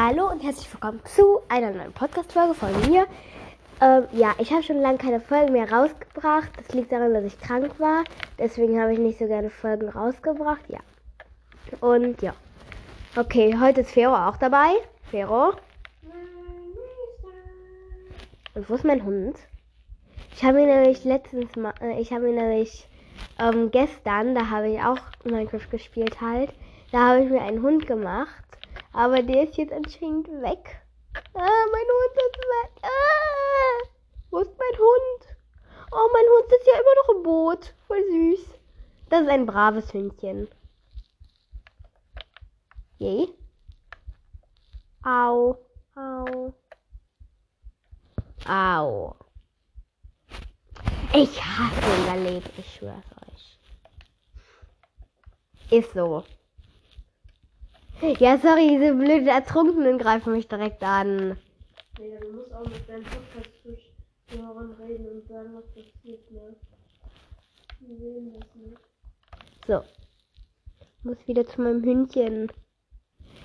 Hallo und herzlich willkommen zu einer neuen Podcast-Folge von mir. Ähm, ja, ich habe schon lange keine Folgen mehr rausgebracht. Das liegt daran, dass ich krank war. Deswegen habe ich nicht so gerne Folgen rausgebracht. Ja. Und ja. Okay, heute ist Fero auch dabei. Fero. Und wo ist mein Hund? Ich habe ihn nämlich letztens mal, äh, ich habe ihn nämlich ähm, gestern, da habe ich auch Minecraft gespielt halt. Da habe ich mir einen Hund gemacht. Aber der ist jetzt anscheinend weg. Ah, mein Hund ist weg. Ah, wo ist mein Hund? Oh, mein Hund ist ja immer noch im Boot. Voll süß. Das ist ein braves Hündchen. Yay. Au. Au. Au. Ich hasse unser Leben, ich schwör's euch. Ist so. Ja, sorry, diese blöden Ertrunkenen greifen mich direkt an. Nee, du musst auch mit deinem Podcast-Zuhörern reden und sagen, was passiert, ne? Die sehen das nicht. So. Muss wieder zu meinem Hündchen.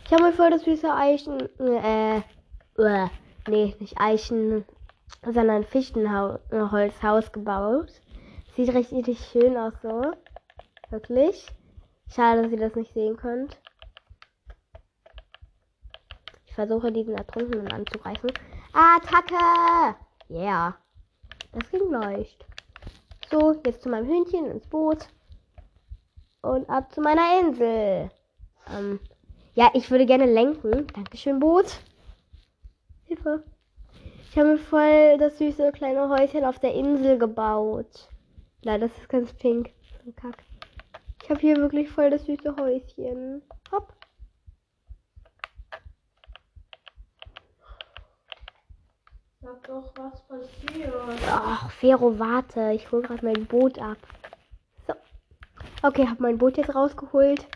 Ich habe mir voll das süße Eichen, äh, äh, nee, nicht Eichen, sondern Fichtenholzhaus gebaut. Sieht richtig schön aus so. Wirklich. Schade, dass ihr das nicht sehen könnt. Ich versuche diesen Ertrunkenen anzugreifen. Attacke! Yeah. Das ging leicht. So, jetzt zu meinem Hühnchen ins Boot. Und ab zu meiner Insel. Ähm, ja, ich würde gerne lenken. Dankeschön, Boot. Hilfe. Ich habe mir voll das süße kleine Häuschen auf der Insel gebaut. Leider ist es ganz pink. Kack. Ich habe hier wirklich voll das süße Häuschen. Hopp. Doch, was passiert. Ach, Fero, warte. Ich hole gerade mein Boot ab. So. Okay, habe mein Boot jetzt rausgeholt.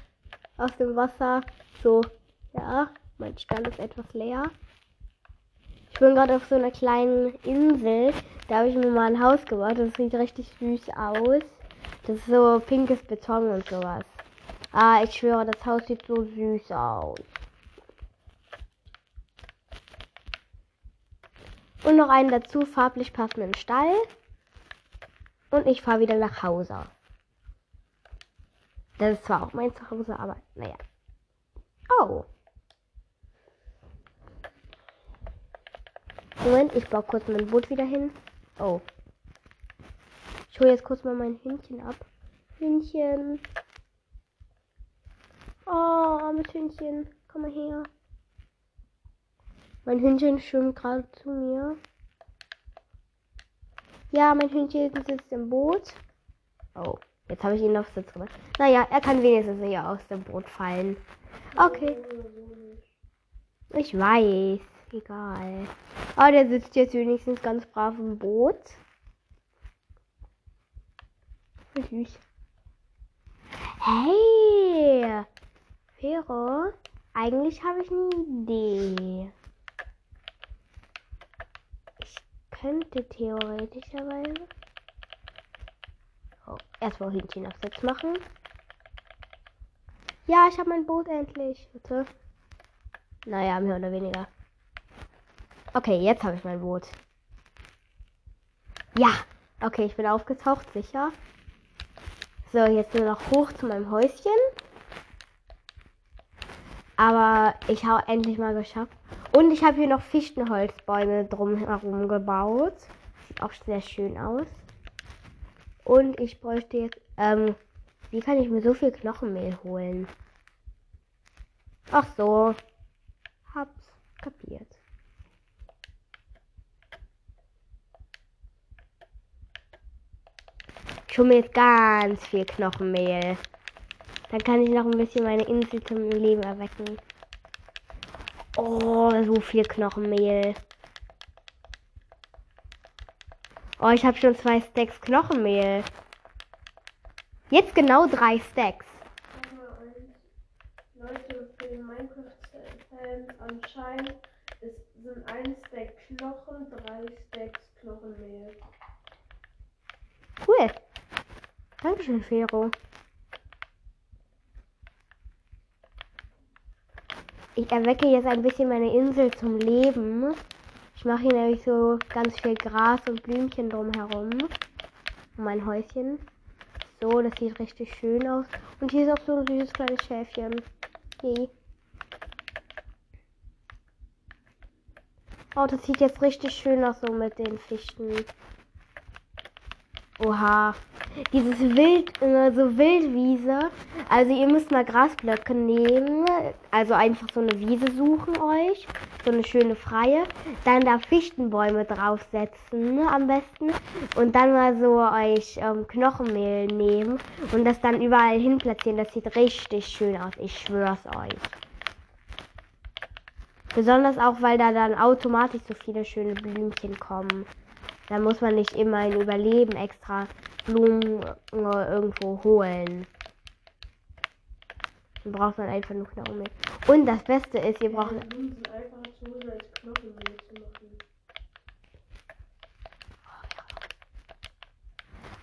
Aus dem Wasser. So. Ja, mein Stand ist etwas leer. Ich bin gerade auf so einer kleinen Insel. Da habe ich mir mal ein Haus gebaut. Das sieht richtig süß aus. Das ist so pinkes Beton und sowas. Ah, ich schwöre, das Haus sieht so süß aus. Und noch einen dazu farblich passenden Stall. Und ich fahre wieder nach Hause. Das ist zwar auch mein Zuhause, aber naja. Oh. Moment, ich baue kurz mein Boot wieder hin. Oh. Ich hole jetzt kurz mal mein Hündchen ab. Hündchen. Oh, armes Hündchen. Komm mal her. Mein Hündchen schwimmt gerade zu mir. Ja, mein Hündchen sitzt im Boot. Oh, jetzt habe ich ihn auf Sitz gemacht. Naja, er kann wenigstens nicht aus dem Boot fallen. Okay. Ich weiß. Egal. Aber der sitzt jetzt wenigstens ganz brav im Boot. Süß. Hey! Fero, eigentlich habe ich eine Idee. Ich könnte theoretischerweise. Oh, erstmal Hühnchen auf machen. Ja, ich habe mein Boot endlich. Bitte. Naja, mehr oder weniger. Okay, jetzt habe ich mein Boot. Ja. Okay, ich bin aufgetaucht, sicher. So, jetzt nur noch hoch zu meinem Häuschen. Aber ich habe endlich mal geschafft. Und ich habe hier noch Fichtenholzbäume drumherum gebaut. Sieht auch sehr schön aus. Und ich bräuchte jetzt, ähm, wie kann ich mir so viel Knochenmehl holen? Ach so. Hab's kapiert. Ich hole mir jetzt ganz viel Knochenmehl. Dann kann ich noch ein bisschen meine Insel zum Leben erwecken. Oh, so viel Knochenmehl. Oh, ich habe schon zwei Stacks Knochenmehl. Jetzt genau drei Stacks. Leute, für die Minecraft-Fans anscheinend ist, sind ein Stack Knochen, drei Stacks Knochenmehl. Cool. Dankeschön, Fero. Ich erwecke jetzt ein bisschen meine Insel zum Leben. Ich mache hier nämlich so ganz viel Gras und Blümchen drumherum. Um mein Häuschen. So, das sieht richtig schön aus. Und hier ist auch so ein süßes kleines Schäfchen. Hey. Oh, das sieht jetzt richtig schön aus so mit den Fichten. Oha. Dieses Wild, äh, so Wildwiese. Also ihr müsst mal Grasblöcke nehmen. Also einfach so eine Wiese suchen euch. So eine schöne freie. Dann da Fichtenbäume draufsetzen ne, am besten. Und dann mal so euch ähm, Knochenmehl nehmen. Und das dann überall hin platzieren. Das sieht richtig schön aus. Ich schwör's euch. Besonders auch, weil da dann automatisch so viele schöne Blümchen kommen. Da muss man nicht immer ein Überleben extra Blumen äh, irgendwo holen. Dann braucht man einfach nur Knochenmehl. Und das Beste ist, ihr braucht.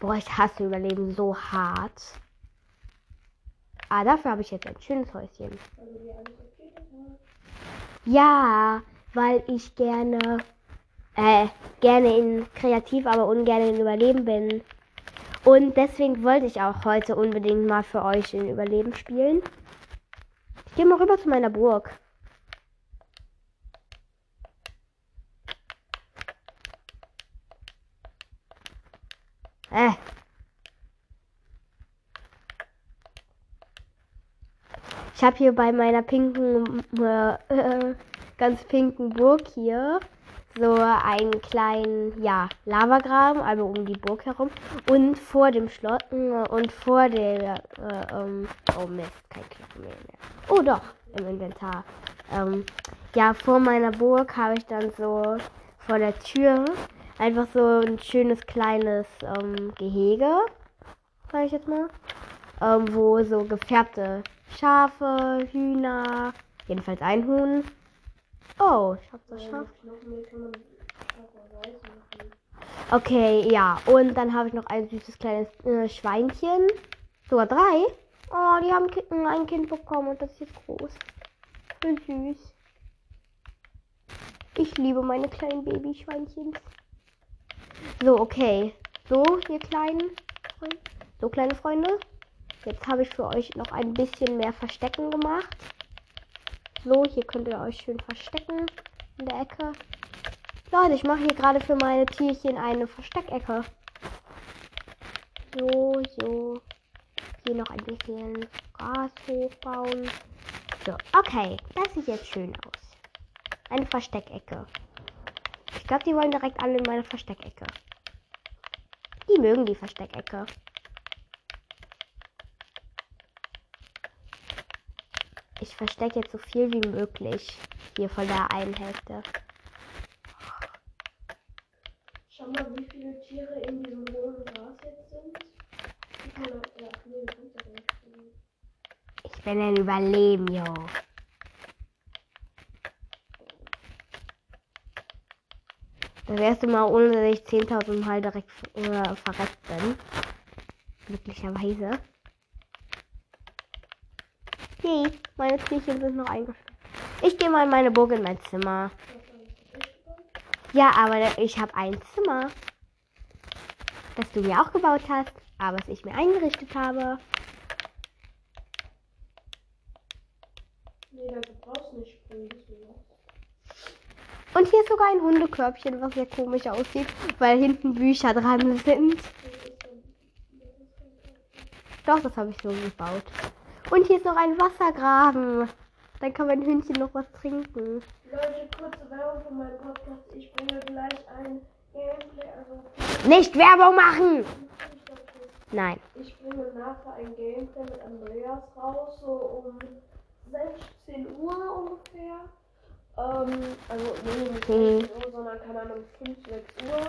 Boah, ich hasse Überleben so hart. Ah, dafür habe ich jetzt ein schönes Häuschen. Also. Ja, weil ich gerne, äh, gerne in kreativ, aber ungern in Überleben bin. Und deswegen wollte ich auch heute unbedingt mal für euch in Überleben spielen. Ich gehe mal rüber zu meiner Burg. Äh. Ich habe hier bei meiner pinken, äh, ganz pinken Burg hier so einen kleinen, ja, Lavagraben, also um die Burg herum. Und vor dem Schloss äh, und vor der, äh, ähm, oh Mist, kein Knochenmehl mehr. Oh doch, im Inventar. Ähm, ja, vor meiner Burg habe ich dann so vor der Tür einfach so ein schönes kleines ähm, Gehege, sag ich jetzt mal, ähm, wo so gefärbte Schafe, Hühner, jedenfalls ein Huhn. Oh, ich hab das machen. Okay, ja. Und dann habe ich noch ein süßes kleines äh, Schweinchen. Sogar drei. Oh, die haben äh, ein Kind bekommen und das ist jetzt groß. So süß. Ich liebe meine kleinen Babyschweinchen. So, okay. So, ihr kleinen. So, kleine Freunde. Jetzt habe ich für euch noch ein bisschen mehr Verstecken gemacht. So, hier könnt ihr euch schön verstecken in der Ecke. Leute, ich mache hier gerade für meine Tierchen eine Versteckecke. So, so. Hier noch ein bisschen Gras hochbauen. So, okay. Das sieht jetzt schön aus. Eine Versteckecke. Ich glaube, die wollen direkt alle in meine Versteckecke. Die mögen die Versteckecke. Ich verstecke jetzt so viel wie möglich hier von der einen Hälfte. Schau mal, wie viele Tiere in diesem hohen Gras jetzt sind. Guck mal, ja, nee. Ich bin ein Überleben, yo. Das erste Mal, ohne dass ich 10.000 Mal direkt äh, verreckt bin. Glücklicherweise. Hey, meine Tierchen sind noch eingeschlossen. Ich gehe mal in meine Burg in mein Zimmer. Ja, aber ich habe ein Zimmer, das du mir auch gebaut hast, aber das ich mir eingerichtet habe. Nee, brauchst du nicht springen. Und hier ist sogar ein Hundekörbchen, was sehr komisch aussieht, weil hinten Bücher dran sind. Doch, das habe ich so gebaut. Und hier ist noch ein Wassergraben. Dann kann mein Hündchen noch was trinken. Leute, kurze Werbung für meinen Podcast. Ich bringe gleich ein Gameplay, also Nicht Werbung machen! Nein. ich bringe nachher ein Gameplay mit Andreas raus, so um 16 Uhr ungefähr. Ähm, also nee, nicht Mhm. 16 Uhr, sondern keine Ahnung, 5, 6 Uhr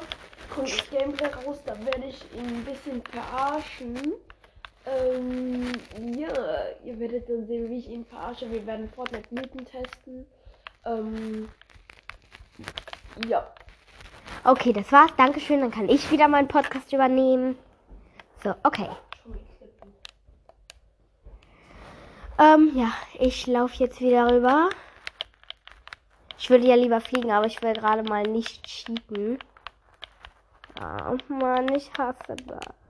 kommt das Gameplay raus, da werde ich ihn ein bisschen verarschen. Ähm, ja, ihr werdet dann sehen, wie ich ihn verarsche. Wir werden Fortnite Mythen testen. Ähm, ja. Okay, das war's. Dankeschön. Dann kann ich wieder meinen Podcast übernehmen. So, okay. Ähm, ja, ich laufe jetzt wieder rüber Ich würde ja lieber fliegen, aber ich will gerade mal nicht cheaten. Oh Mann, ich hasse das.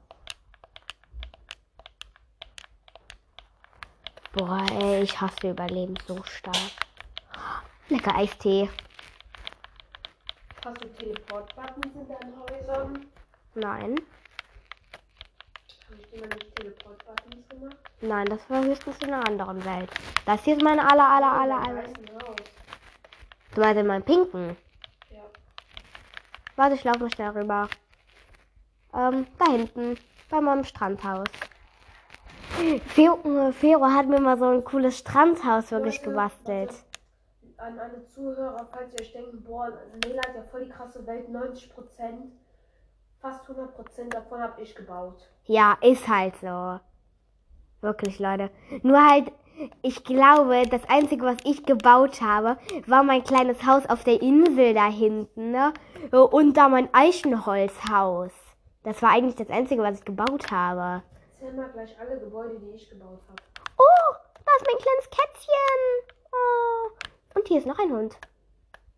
Boah, ey, ich hasse Überleben so stark. Lecker Eistee. Hast du Teleport-Buttons in deinen Häusern? Nein. Habe ich dir noch nicht Teleport-Buttons gemacht? Nein, das war höchstens in einer anderen Welt. Das hier ist meine aller, aller, aller, aller. Haus. Du meinst in meinem pinken? Ja. Warte, ich laufe mal schnell rüber. Ähm, da hinten. Bei meinem Strandhaus. Fero, äh, Fero hat mir mal so ein cooles Strandhaus wirklich gebastelt. An alle Zuhörer, falls ihr euch denken, boah, Nela hat ja voll die krasse Welt, 90 Prozent, fast 100 Prozent davon habe ich gebaut. Ja, ist halt so. Wirklich, Leute. Nur halt, ich glaube, das Einzige, was ich gebaut habe, war mein kleines Haus auf der Insel da hinten, ne? Und da mein Eichenholzhaus. Das war eigentlich das Einzige, was ich gebaut habe. Mal gleich alle Gebäude, die ich gebaut habe. Oh, da ist mein kleines Kätzchen. Oh. Und hier ist noch ein Hund.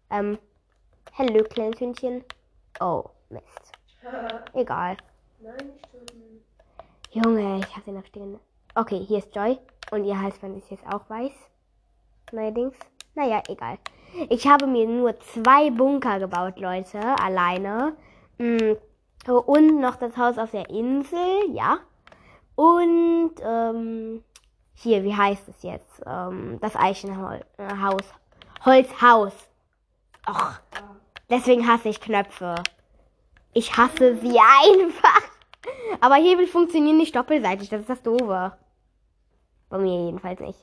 Ähm, hallo, kleines Hündchen. Oh, Mist. Egal. Nein, nicht töten. Junge, ich hasse ihn auf stehen. Okay, hier ist Joy. Und ihr Halsband ist jetzt auch weiß. Neuerdings. Naja, egal. Ich habe mir nur zwei Bunker gebaut, Leute. Alleine. Mm, Und noch das Haus auf der Insel, ja. Und ähm, hier, wie heißt es jetzt? Ähm, das Eichenhaus. Äh, Haus. Holzhaus. Och, deswegen hasse ich Knöpfe. Ich hasse sie einfach. Aber Hebel funktionieren nicht doppelseitig, das ist das Doofe. Bei mir jedenfalls nicht.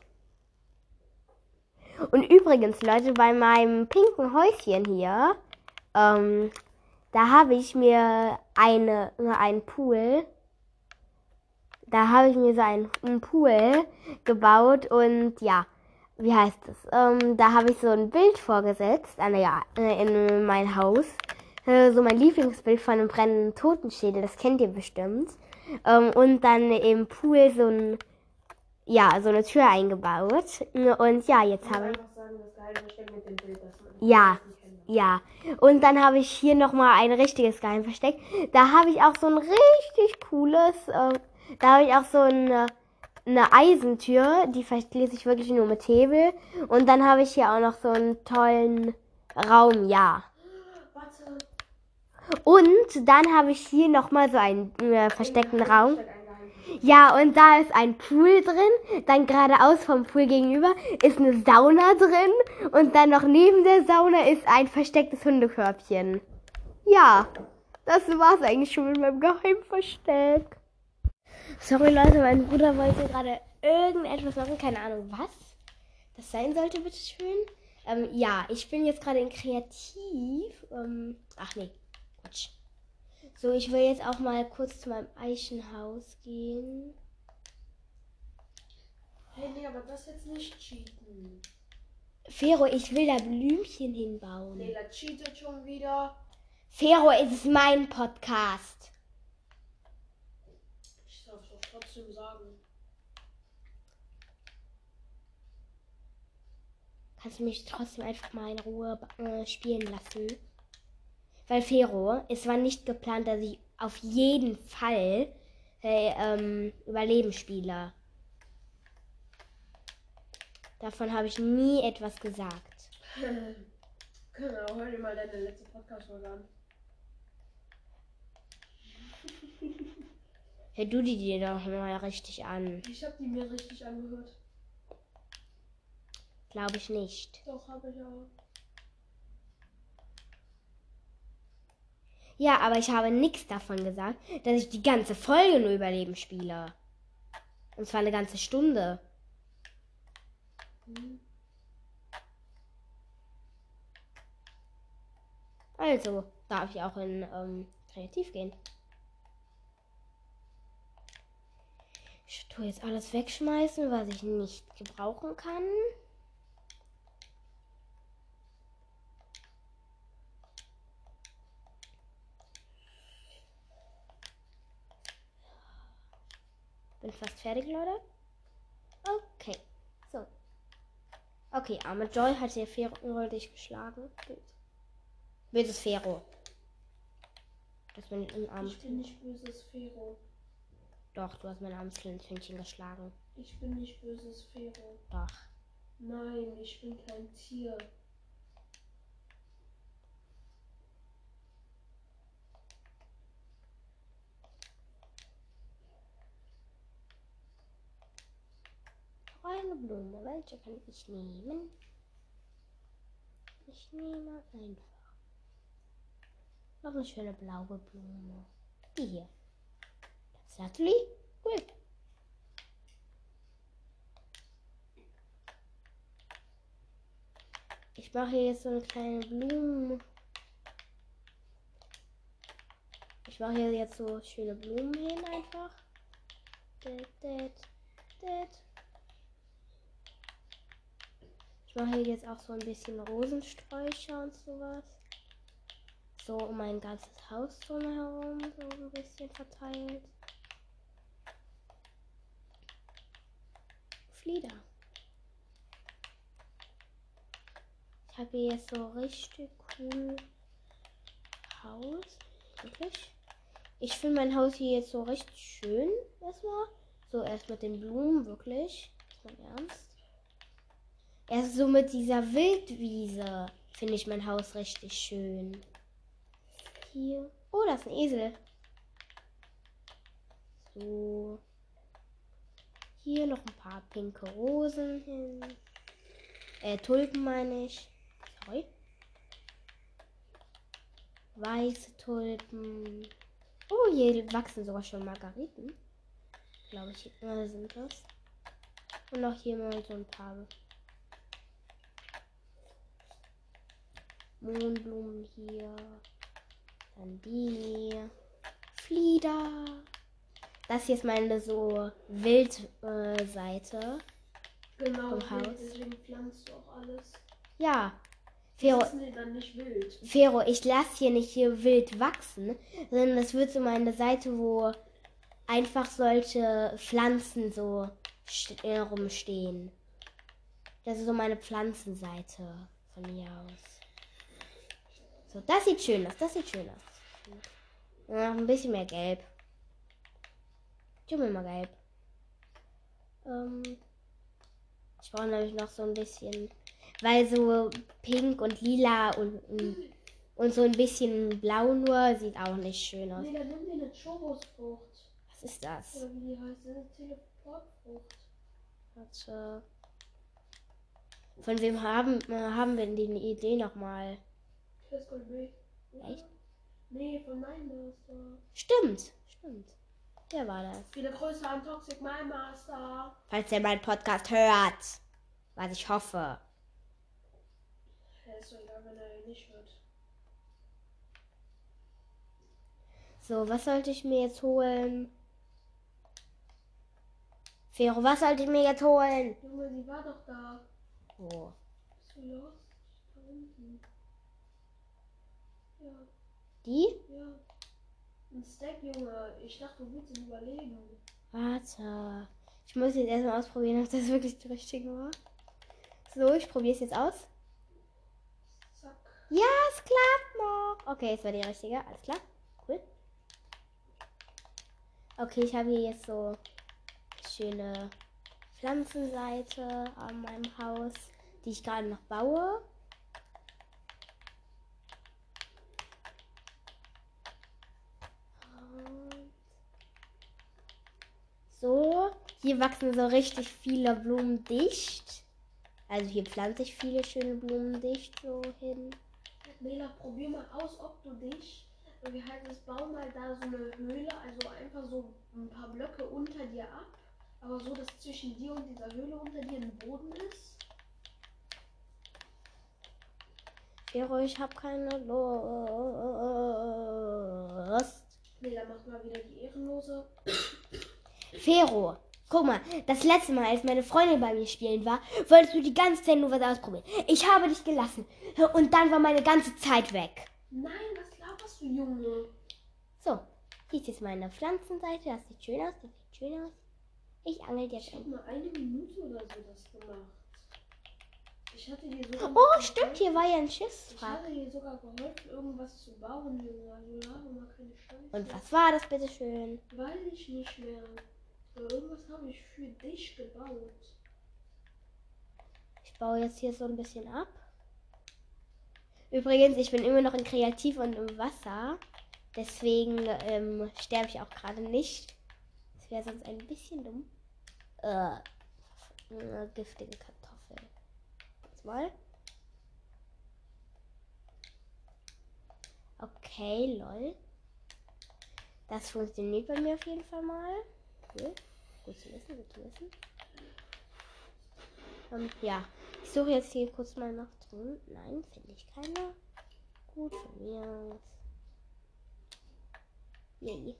Und übrigens, Leute, bei meinem pinken Häuschen hier, ähm, da habe ich mir eine, einen Pool, da habe ich mir so einen, einen Pool gebaut und ja, wie heißt es? Ähm, da habe ich so ein Bild vorgesetzt, äh, ja, äh, in mein Haus. Äh, so mein Lieblingsbild von einem brennenden Totenschädel, das kennt ihr bestimmt. Ähm, und dann im Pool so ein, ja, so eine Tür eingebaut. Und ja, jetzt habe ich. Ja. Ja, und dann habe ich hier nochmal ein richtiges Geheimversteck. Da habe ich auch so ein richtig cooles, äh, da habe ich auch so eine, eine Eisentür, die verschließe ich wirklich nur mit Hebel. Und dann habe ich hier auch noch so einen tollen Raum, ja. Und dann habe ich hier nochmal so einen äh, versteckten Raum. Ja, und da ist ein Pool drin. Dann geradeaus vom Pool gegenüber ist eine Sauna drin. Und dann noch neben der Sauna ist ein verstecktes Hundekörbchen. Ja, das war's eigentlich schon mit meinem Geheimversteck. Sorry Leute, mein Bruder wollte gerade irgendetwas machen, keine Ahnung was. Das sein sollte, bitteschön. Ähm, ja, ich bin jetzt gerade in Kreativ. Ähm, ach nee, Quatsch. So, ich will jetzt auch mal kurz zu meinem Eichenhaus gehen. Hey, nee, aber das jetzt nicht cheaten. Fero, ich will da Blümchen hinbauen. Nela cheatet schon wieder. Fero, es ist mein Podcast. Trotzdem sagen. Kannst du mich trotzdem einfach mal in Ruhe äh, spielen lassen? Weil Fero, es war nicht geplant, dass ich auf jeden Fall äh, ähm, Überleben spiele. Davon habe ich nie etwas gesagt. genau, hör dir mal deine letzte Podcast-Folge an. Hör du die dir doch mal richtig an. Ich habe die mir richtig angehört. Glaube ich nicht. Doch, habe ich auch. Ja, aber ich habe nichts davon gesagt, dass ich die ganze Folge nur Überleben spiele. Und zwar eine ganze Stunde. Also, darf ich auch in ähm, Kreativ gehen. Ich tue jetzt alles wegschmeißen, was ich nicht gebrauchen kann. Bin fast fertig, Leute. Okay. So. Okay, arme Joy hat hier Fero dich geschlagen. Böses Fero. Das bin ich im Arm. Ich bin nicht böses Fero. Doch, du hast mein armes kleines Hündchen geschlagen. Ich bin nicht böses Fero. Doch. Nein, ich bin kein Tier. Eine Blume. Welche kann ich nehmen? Ich nehme einfach. Noch eine schöne blaue Blume. Die hier. Natalie? Cool. Ich mache hier jetzt so eine kleine Blume. Ich mache hier jetzt so schöne Blumen hin einfach. Ich mache hier jetzt auch so ein bisschen Rosensträucher und sowas. So um mein ganzes Haus drumherum, so ein bisschen verteilt. Flieder. Ich habe hier jetzt so richtig cool Haus. Wirklich. Ich finde mein Haus hier jetzt so richtig schön. Erstmal. So erst mit den Blumen, wirklich. Ist mein Ernst. Erst so mit dieser Wildwiese finde ich mein Haus richtig schön. Hier. Oh, das ist ein Esel. So. Hier noch ein paar pinke Rosen hin. Äh, Tulpen meine ich. Sorry. Weiße Tulpen. Oh, hier wachsen sogar schon Margariten. Glaube ich, äh, sind das. Und noch hier mal so ein paar Mohnblumen hier. Dann die. Flieder. Das hier ist meine so Wildseite. Äh, genau, Vom Haus. deswegen pflanzt du auch alles. Ja. Das Fero, ist mir dann nicht wild. Fero, ich lasse hier nicht hier wild wachsen, sondern das wird so meine Seite, wo einfach solche Pflanzen so äh, rumstehen. Das ist so meine Pflanzenseite von mir aus. So, das sieht schön aus, das sieht schön aus. Noch ein bisschen mehr gelb. Mir mal gelb. Ähm, ich brauche nämlich noch so ein bisschen, weil so pink und lila und, und, und so ein bisschen blau nur sieht auch nicht schön aus. Nee, dann nimm dir eine Chobosfrucht. Was ist das? Oder wie die heißt, eine Teleportfrucht. Warte. Von wem haben, haben wir denn die Idee nochmal? Castle B. Echt? Nee, von meinem Master. Stimmt, stimmt. Wer war das? Wieder größer an Toxic My Master. Falls er meinen Podcast hört. Was ich hoffe. Ja, ist so egal, wenn er ihn nicht hört. So, was sollte ich mir jetzt holen? Fero, was sollte ich mir jetzt holen? Junge, sie war doch da. Oh. Bist du lost? Da unten. Ja, Die? ja. Ein Stack, Junge. Ich dachte, du willst überlegen. Warte. Ich muss jetzt erstmal ausprobieren, ob das wirklich das Richtige war. So, ich probiere es jetzt aus. Zack. Ja, es klappt noch. Okay, es war die richtige. Alles klar. Cool. Okay, ich habe hier jetzt so schöne Pflanzenseite an meinem Haus, die ich gerade noch baue. Und So, hier wachsen so richtig viele Blumen dicht. Also hier pflanze ich viele schöne Blumen dicht so hin. Mela, probier mal aus, ob du dich. Wir halten das Bau mal da so eine Höhle, also einfach so ein paar Blöcke unter dir ab. Aber so, dass zwischen dir und dieser Höhle unter dir ein Boden ist. Vero, ich habe keine Lust. Mela, mach mal wieder die Ehrenlose. Fero, guck mal, das letzte Mal, als meine Freundin bei mir spielen war, wolltest du die ganze Zeit nur was ausprobieren. Ich habe dich gelassen und dann war meine ganze Zeit weg. Nein, was laberst du, Junge? So, hier ist jetzt meine Pflanzenseite. Das sieht schön aus, das sieht schön aus. Ich angel jetzt Ich habe mal eine Minute oder so das gemacht. Ich hatte dir sogar. Oh, stimmt, hier war ja ein Ich Schiffswrack. hatte dir sogar geholfen, irgendwas zu bauen, Junge. Also keine Scheiße. Und was war das, bitteschön? Weiß ich nicht mehr. Aber irgendwas habe ich für dich gebaut. Ich baue jetzt hier so ein bisschen ab. Übrigens, ich bin immer noch in Kreativ und im Wasser. Deswegen ähm, sterbe ich auch gerade nicht. Das wäre sonst ein bisschen dumm. Äh, äh, giftige Kartoffel. Jetzt mal. Okay, lol. Das funktioniert bei mir auf jeden Fall mal. Cool. Gut zu wissen, gut zu wissen. Und ja, ich suche jetzt hier kurz mal nach Truhen. Nein, finde ich keine. Gut von mir aus. Yay.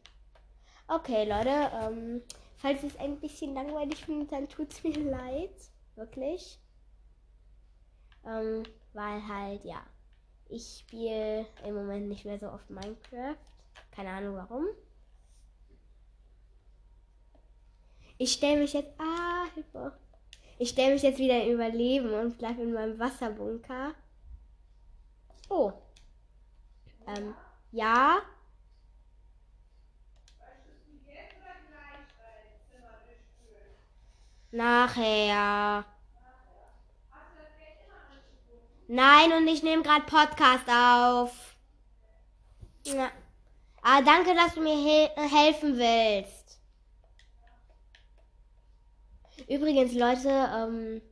Okay, Leute, ähm, falls es ein bisschen langweilig findet, dann tut es mir leid. Wirklich. Ähm, weil halt, ja, ich spiele im Moment nicht mehr so oft Minecraft. Keine Ahnung warum. Ich stelle mich jetzt. Ah, Hilfe. Ich stelle mich jetzt wieder Überleben und bleibe in meinem Wasserbunker. Oh. Ähm, ja. Nachher. Nein, und ich nehme gerade Podcast auf. Ja. Ah, danke, dass du mir hel helfen willst. Übrigens, Leute, ähm,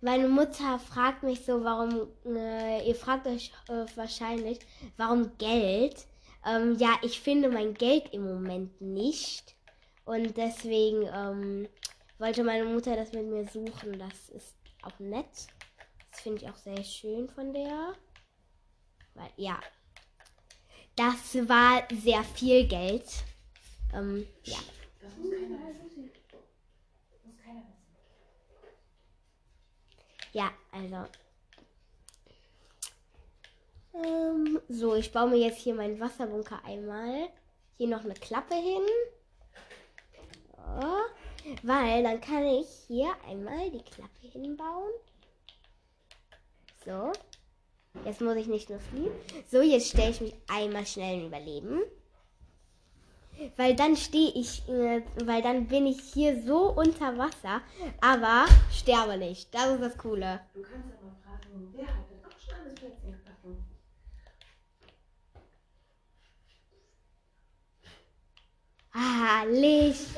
meine Mutter fragt mich so, warum, äh, ihr fragt euch äh, wahrscheinlich, warum Geld? Ähm, ja, ich finde mein Geld im Moment nicht. Und deswegen ähm, wollte meine Mutter das mit mir suchen. Das ist auch nett. Das finde ich auch sehr schön von der. Weil, ja. Das war sehr viel Geld. Ähm, ja. Das muss keiner wissen. Ja, also. Ähm, so, ich baue mir jetzt hier meinen Wasserbunker einmal. Hier noch eine Klappe hin. So, weil dann kann ich hier einmal die Klappe hinbauen. So. Jetzt muss ich nicht nur fliehen. So, jetzt stelle ich mich einmal schnell in Überleben. Weil dann stehe ich, äh, weil dann bin ich hier so unter Wasser, aber sterbe nicht. Das ist das Coole. Du kannst aber fragen, wer hat denn auch schon alles Plätzchen gebacken? Ah, Licht.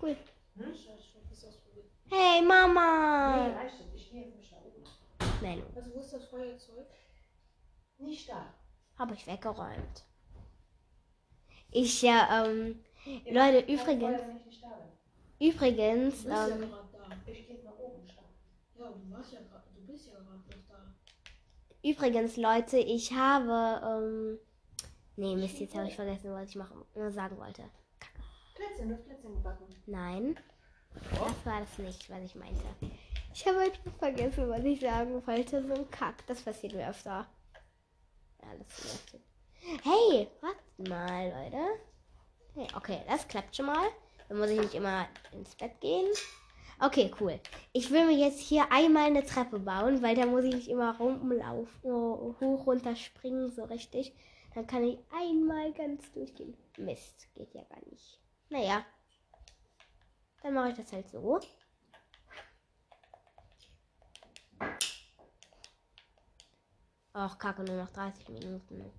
Cool. Hm? Ausprobiert. Hey, Nee, Mama. reicht jetzt. Ich gehe jetzt nicht nach oben. Nein, Also, wo ist das Feuerzeug? Nicht da. habe ich weggeräumt. Ich ja, ähm, Leute, übrigens, ich nicht bin. übrigens, ja ähm, gerade da. Ich jetzt nach oben. Ja, du warst ja du bist ja gerade noch da. übrigens, Leute, ich habe, ähm, nee, Mist, jetzt habe ich vergessen, was ich machen, sagen wollte. Plätzchen, du hast Plätzchen gebacken. Nein, das war das nicht, was ich meinte. Ich habe einfach vergessen, was ich sagen wollte. So ein Kack, das passiert mir öfter. Ja, das nervt. Hey, warte mal, Leute. Hey, okay, das klappt schon mal. Dann muss ich nicht immer ins Bett gehen. Okay, cool. Ich will mir jetzt hier einmal eine Treppe bauen, weil da muss ich nicht immer rumlaufen, hoch, runter springen, so richtig. Dann kann ich einmal ganz durchgehen. Mist, geht ja gar nicht. Naja. Dann mache ich das halt so. Ach, kacke, nur noch 30 Minuten.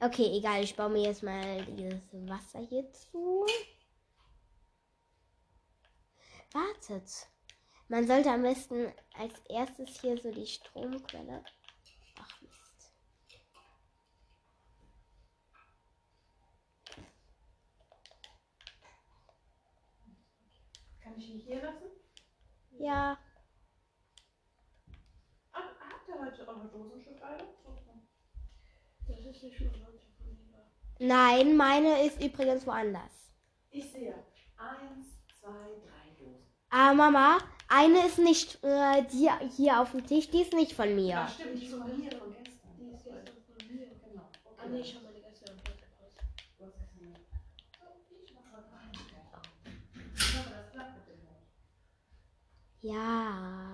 Okay, egal, ich baue mir jetzt mal dieses Wasser hier zu. Wartet. Man sollte am besten als erstes hier so die Stromquelle. Ach Mist. Kann ich ihn hier lassen? Ja, Ach, habt ihr heute eure Dosen schon alle? Ist nicht schon von nein, meine ist übrigens woanders. Ich sehe eins, zwei, drei Dosen. Ah, Mama, eine ist nicht äh, die hier auf dem Tisch, die ist nicht von mir. Ja, stimmt, die ist von hier von gestern. Die ist gestern von mir. Genau. Ah, nee, ich habe meine gestern am Platz gepasst. Du hast gestern nicht. Ich mache heute Einigkeit. Ich hoffe, das klappt mit dem Hund. Ja.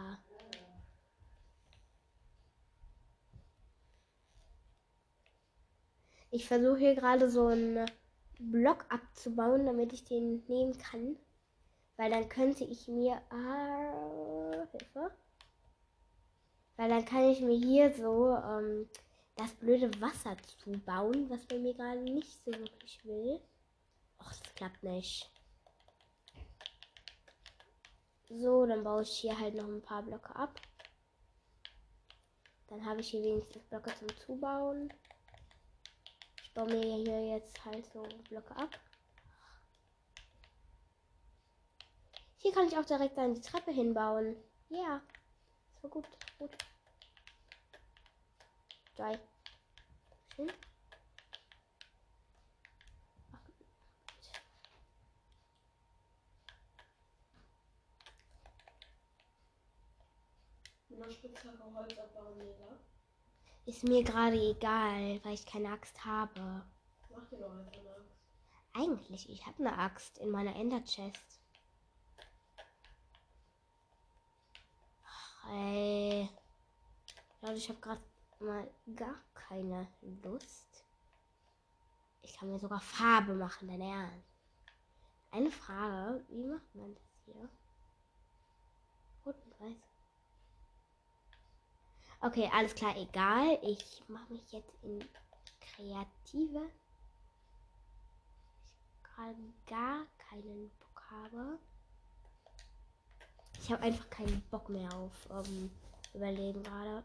Ich versuche hier gerade so einen Block abzubauen, damit ich den nehmen kann. Weil dann könnte ich mir. Ah, Hilfe. Weil dann kann ich mir hier so ähm, das blöde Wasser zubauen, was bei mir gerade nicht so wirklich will. Och, das klappt nicht. So, dann baue ich hier halt noch ein paar Blöcke ab. Dann habe ich hier wenigstens Blöcke zum Zubauen. Baue mir hier jetzt halt so Blöcke ab. Hier kann ich auch direkt dann die Treppe hinbauen. Ja, das war gut, gut. Drei. Schön. Mit einer Spitzhacke Holz abbauen, jeder. Ist mir gerade egal, weil ich keine Axt habe. Mach dir doch einfach eine Axt. Eigentlich, ich habe eine Axt in meiner Ender Chest. Ach, ey. Leute, ich habe gerade mal gar keine Lust. Ich kann mir sogar Farbe machen, dein Ernst. Eine Frage, wie macht man das hier? Rot und weiß. Okay, alles klar, egal. Ich mache mich jetzt in kreative. Ich gerade gar keinen Bock habe. Ich habe einfach keinen Bock mehr auf ähm, Überleben gerade.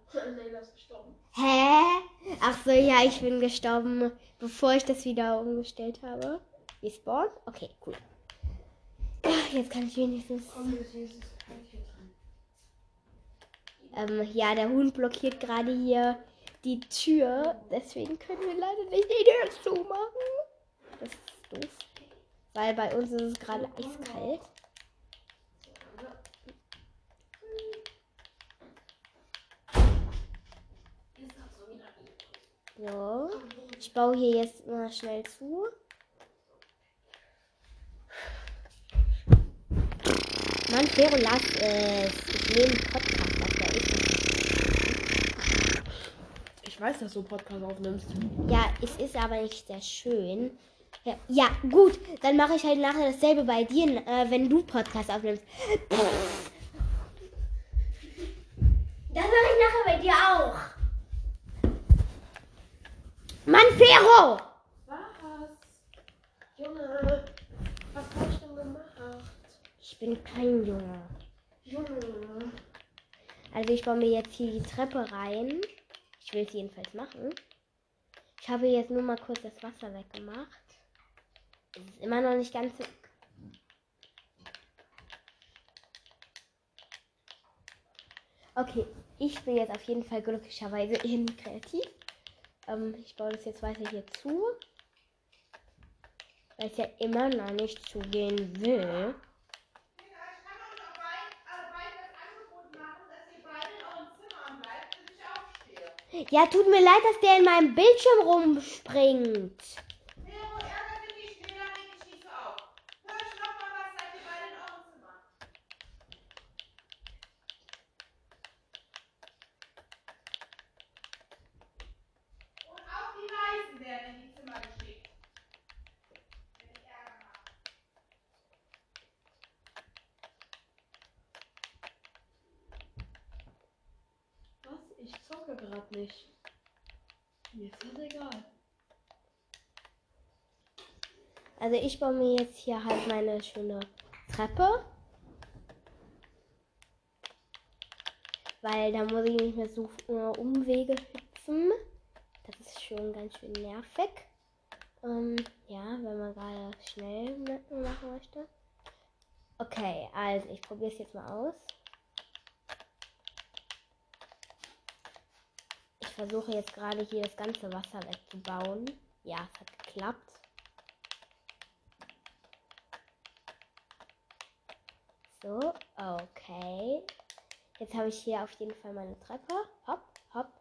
Hä? Ach so, ja, ich bin gestorben, bevor ich das wieder umgestellt habe. Respawn? Okay, cool. Ach, Jetzt kann ich wenigstens. Komm, das hier ist das Kranche drin. Ähm, ja, der Hund blockiert gerade hier die Tür. Deswegen können wir leider nicht die Tür zumachen. Das ist doof. Weil bei uns ist es gerade eiskalt. So. Ich baue hier jetzt mal schnell zu. Mann, Fero, lass es. Ich nehme einen Podcast auf, Ich weiß, dass du Podcast aufnimmst. Ja, es ist aber nicht sehr schön. Ja, ja gut, dann mache ich halt nachher dasselbe bei dir, äh, wenn du Podcast aufnimmst. Das mache ich nachher bei dir auch. Mann, Fero! Was? Junge, was hab ich denn gemacht? Ich bin kein Junge. Junge. Also ich baue mir jetzt hier die Treppe rein. Ich will es jedenfalls machen. Ich habe jetzt nur mal kurz das Wasser weggemacht. Es ist immer noch nicht ganz so. Okay, ich bin jetzt auf jeden Fall glücklicherweise in kreativ. Ähm, ich baue das jetzt weiter hier zu. Weil es ja immer noch nicht zugehen will. Ja, tut mir leid, dass der in meinem Bildschirm rumspringt. Was? Ich zocke gerade nicht. Mir ist das egal. Also ich baue mir jetzt hier halt meine schöne Treppe. Weil da muss ich nicht mehr so Umwege hüpfen. Das ist schon ganz schön nervig. Ähm, ja, wenn man gerade schnell ma- machen möchte. Okay, also ich probiere es jetzt mal aus. Ich versuche jetzt gerade hier das ganze Wasser wegzubauen. Ja, es hat geklappt. So, okay. Jetzt habe ich hier auf jeden Fall meine Treppe. Hopp, hopp,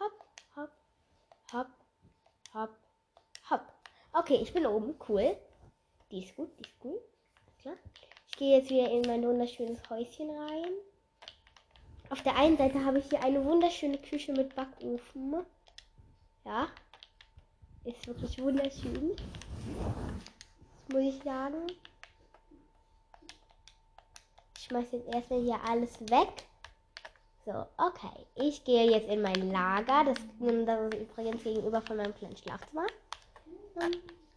hopp, hopp, hopp, hopp, hopp. Okay, ich bin oben. Cool. Die ist gut, die ist gut. Klar. Ich gehe jetzt wieder in mein wunderschönes Häuschen rein. Auf der einen Seite habe ich hier eine wunderschöne Küche mit Backofen. Ja. Ist wirklich wunderschön. Das muss ich sagen. Ich schmeiß jetzt erstmal hier alles weg. So, okay. Ich gehe jetzt in mein Lager. Das, das ist übrigens gegenüber von meinem kleinen Schlafzimmer.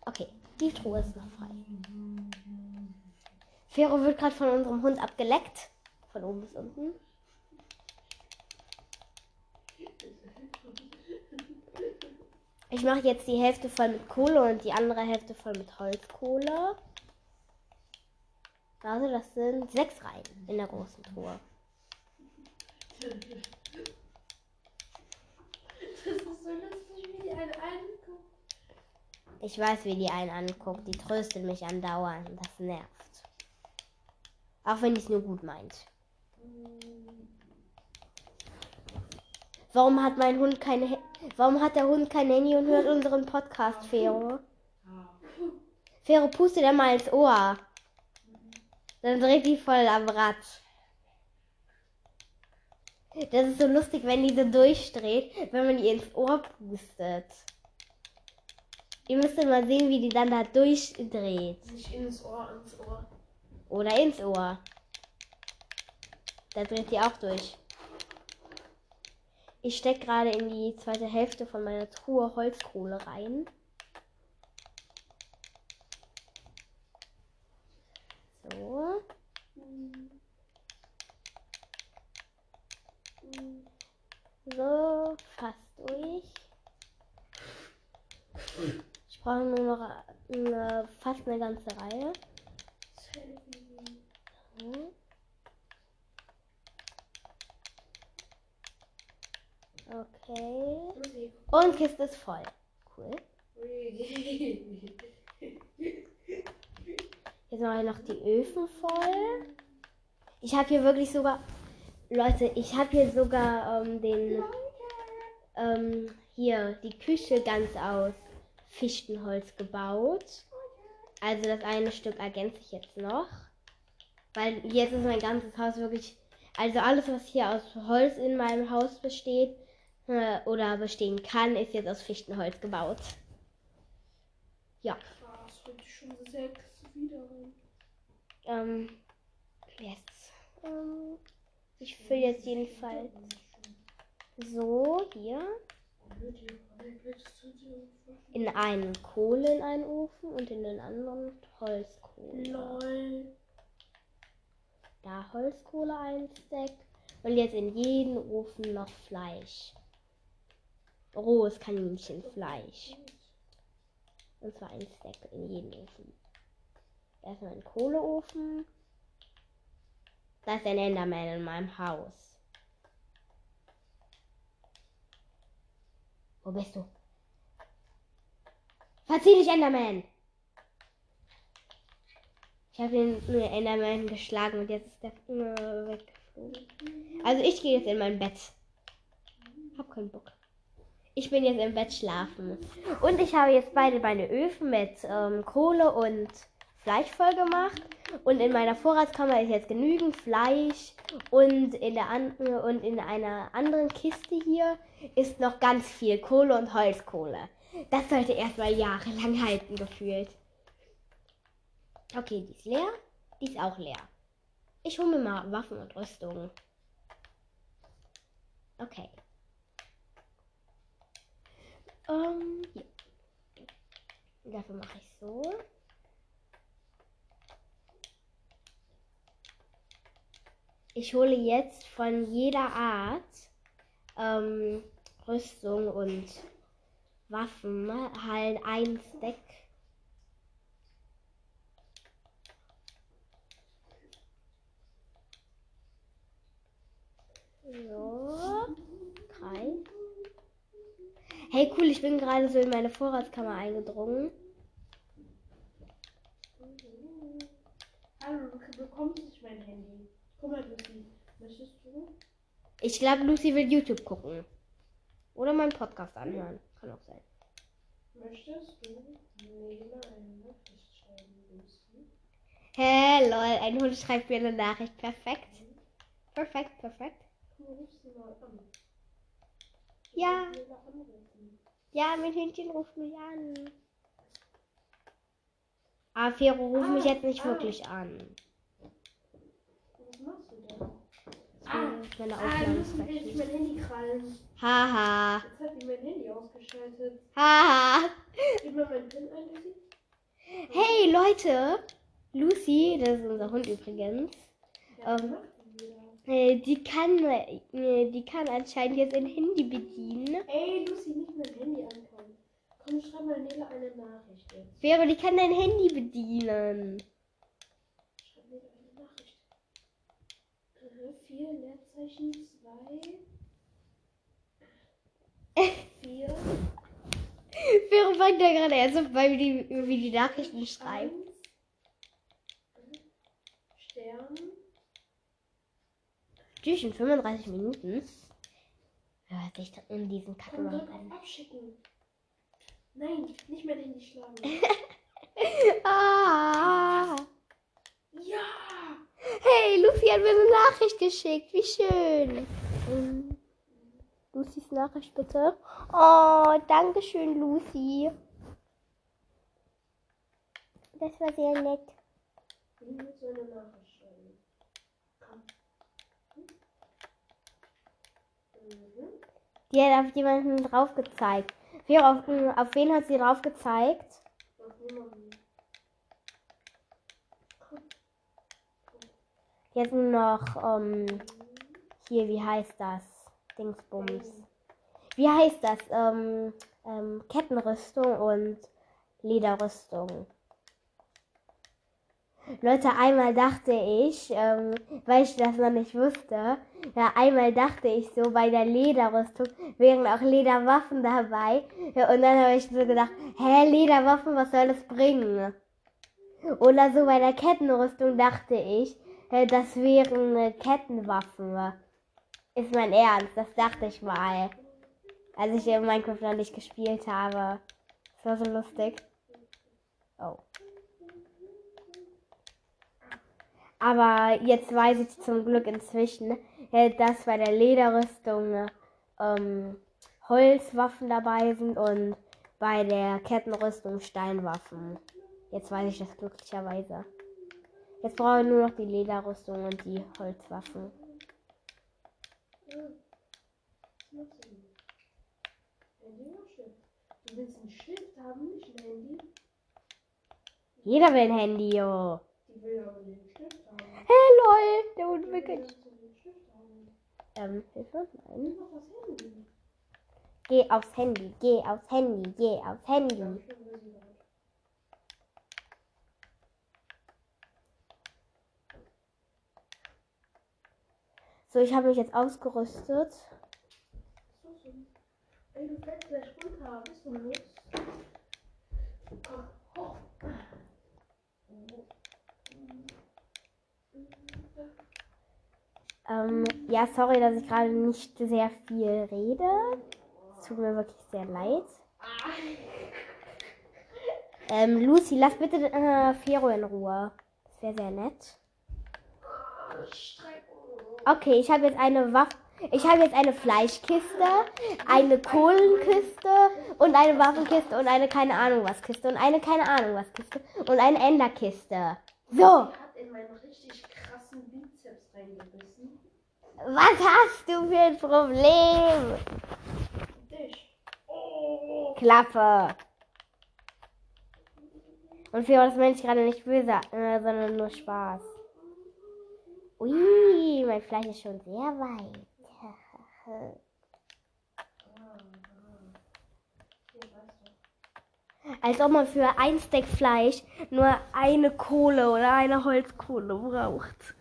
Okay, die Truhe ist noch frei. Fero wird gerade von unserem Hund abgeleckt. Von oben bis unten. Ich mache jetzt die Hälfte voll mit Kohle und die andere Hälfte voll mit Holzkohle. Also das sind sechs Reihen in der großen Truhe. Das ist so lustig, wie die einen angucken. Ich weiß, wie die einen anguckt. Die tröstet mich andauernd. Das nervt. Auch wenn die es nur gut meint. Warum hat mein Hund keine. Warum hat der Hund kein Handy und hört unseren Podcast, Fero? Fero, puste dir mal ins Ohr. Dann dreht die voll am Rad. Das ist so lustig, wenn die so durchdreht, wenn man ihr ins Ohr pustet. Ihr müsst mal sehen, wie die dann da durchdreht. Nicht ins Ohr, ins Ohr. Oder ins Ohr. Da dreht die auch durch. Ich stecke gerade in die zweite Hälfte von meiner Truhe Holzkohle rein. So. So, fast durch. Ich brauche nur noch eine, fast eine ganze Reihe. Okay. Und Kiste ist voll. Cool. Jetzt mache ich noch die Öfen voll. Ich habe hier wirklich sogar, Leute, ich habe hier sogar ähm, den, ähm, hier die Küche ganz aus Fichtenholz gebaut. Also das eine Stück ergänze ich jetzt noch. Weil jetzt ist mein ganzes Haus wirklich, also alles, was hier aus Holz in meinem Haus besteht äh, oder bestehen kann, ist jetzt aus Fichtenholz gebaut. Ja. Heute schon sechs wieder. Ähm, yes. Ähm, ich fülle jetzt jedenfalls so hier in einen Kohle in einen Ofen und in den anderen Holzkohle. Lol. Da Holzkohle ein Stack und jetzt in jeden Ofen noch Fleisch. Rohes Kaninchenfleisch. Und zwar ein Stack in jeden Ofen. Erstmal ein Kohleofen. Da ist ein Enderman in meinem Haus. Wo bist du? Verzieh dich, Enderman! Ich habe den Enderman geschlagen und jetzt ist der weggeflogen. Also ich gehe jetzt in mein Bett. Hab keinen Bock. Ich bin jetzt im Bett schlafen. Und ich habe jetzt beide meine Öfen mit ähm, Kohle und Fleisch voll gemacht. Und in meiner Vorratskammer ist jetzt genügend Fleisch. Und in, der an und in einer anderen Kiste hier ist noch ganz viel Kohle und Holzkohle. Das sollte erstmal jahrelang halten, gefühlt. Okay, die ist leer. Die ist auch leer. Ich hole mir mal Waffen und Rüstung. Okay. Ähm, hier. Dafür mache ich so. Ich hole jetzt von jeder Art ähm, Rüstung und Waffen halt ein Stack. So. Drei. Hey, cool, ich bin gerade so in meine Vorratskammer eingedrungen. Hallo, du bekommst nicht mein Handy. Guck mal, Lucy. Möchtest du? Ich glaube, Lucy will YouTube gucken. Oder meinen Podcast anhören. Kann auch sein. Möchtest du mir eine Nachricht schreiben, Lucy? Hä, lol, ein Hund schreibt mir eine Nachricht. Perfekt. Perfekt, perfekt. Ruf sie mal an. Ja. Ich. Ja, mein Hündchen ruft mich an. Aber Fero ruft mich jetzt nicht ah. wirklich an. Was machst du denn? Ah, meine Ah, Aufnahme musst mir nicht mein Handy krallen. Haha. Jetzt hat die mein Handy ausgeschaltet. Haha. Gib mal meinen PIN ein, Lucy. Hey Leute. Lucy, das ist unser Hund übrigens. Ja, Ähm. Die äh, Die kann, äh, die kann anscheinend jetzt ein Handy bedienen. Ey, Lucy, nicht mein Handy ankommen. Komm, schreib mal Nele eine Nachricht jetzt. Vero, die kann dein Handy bedienen. Schreib Nele eine Nachricht. Äh, vier Leerzeichen, zwei. Vier. Vero fängt ja gerade erst auf, weil wir die, wie die Nachrichten schreiben. Eins. Stern. In 35 Minuten. Hört sich dann in diesen Kacken Abschicken. Nein, nicht mein Handy schlagen. Ah. ja! Hey, Lucy hat mir eine Nachricht geschickt. Wie schön. Ähm, Lucys Nachricht bitte. Oh, danke schön, Lucy. Das war sehr nett. Wie Nachricht schreiben? Komm. Mhm. Die hat auf jemanden drauf gezeigt. Wer auf, auf wen hat sie drauf gezeigt? Jetzt noch, ähm, hier, wie heißt das? Dingsbums. Wie heißt das? Ähm, ähm, Kettenrüstung und Lederrüstung. Leute, einmal dachte ich, ähm, weil ich das noch nicht wusste, ja, einmal dachte ich so, bei der Lederrüstung wären auch Lederwaffen dabei. Ja, und dann habe ich so gedacht, hä, Lederwaffen, was soll das bringen? Oder so bei der Kettenrüstung dachte ich, äh, das wären äh, Kettenwaffen. Ist mein Ernst, das dachte ich mal. Als ich in Minecraft noch nicht gespielt habe. Das war so lustig. Oh. Aber jetzt weiß ich zum Glück inzwischen, äh, dass bei der Lederrüstung ähm, Holzwaffen dabei sind und bei der Kettenrüstung Steinwaffen. Jetzt weiß ich das glücklicherweise. Jetzt brauche ich nur noch die Lederrüstung und die Holzwaffen. Nicht? Jeder will ein Handy, jo. Die will aber haben. Hey, lol, der den Stift haben. Ähm, Hilfe? Nein. Geh aufs Handy, geh aufs Handy, geh aufs Handy. So, ich habe mich jetzt ausgerüstet. Ey, du fällst gleich runter. Bist du los? Komm, hoch. Ähm, ja, sorry, dass ich gerade nicht sehr viel rede. Es tut mir wirklich sehr leid. Ähm, Lucy, lass bitte äh, Fero in Ruhe. Das wäre sehr nett. Okay, ich habe jetzt eine Waffe. Ich habe jetzt eine Fleischkiste, eine Kohlenkiste und eine Waffenkiste und eine keine Ahnung was Kiste und eine keine Ahnung was Kiste und eine Enderkiste. So, hat in meinen richtig krassen Bizeps reingebissen. Was hast du für ein Problem? Dich. Oh. Klappe. Und für das meine ich gerade nicht böse, äh, sondern nur Spaß. Ui, mein Fleisch ist schon sehr weit. Als ob man für ein Steak Fleisch nur eine Kohle oder eine Holzkohle braucht.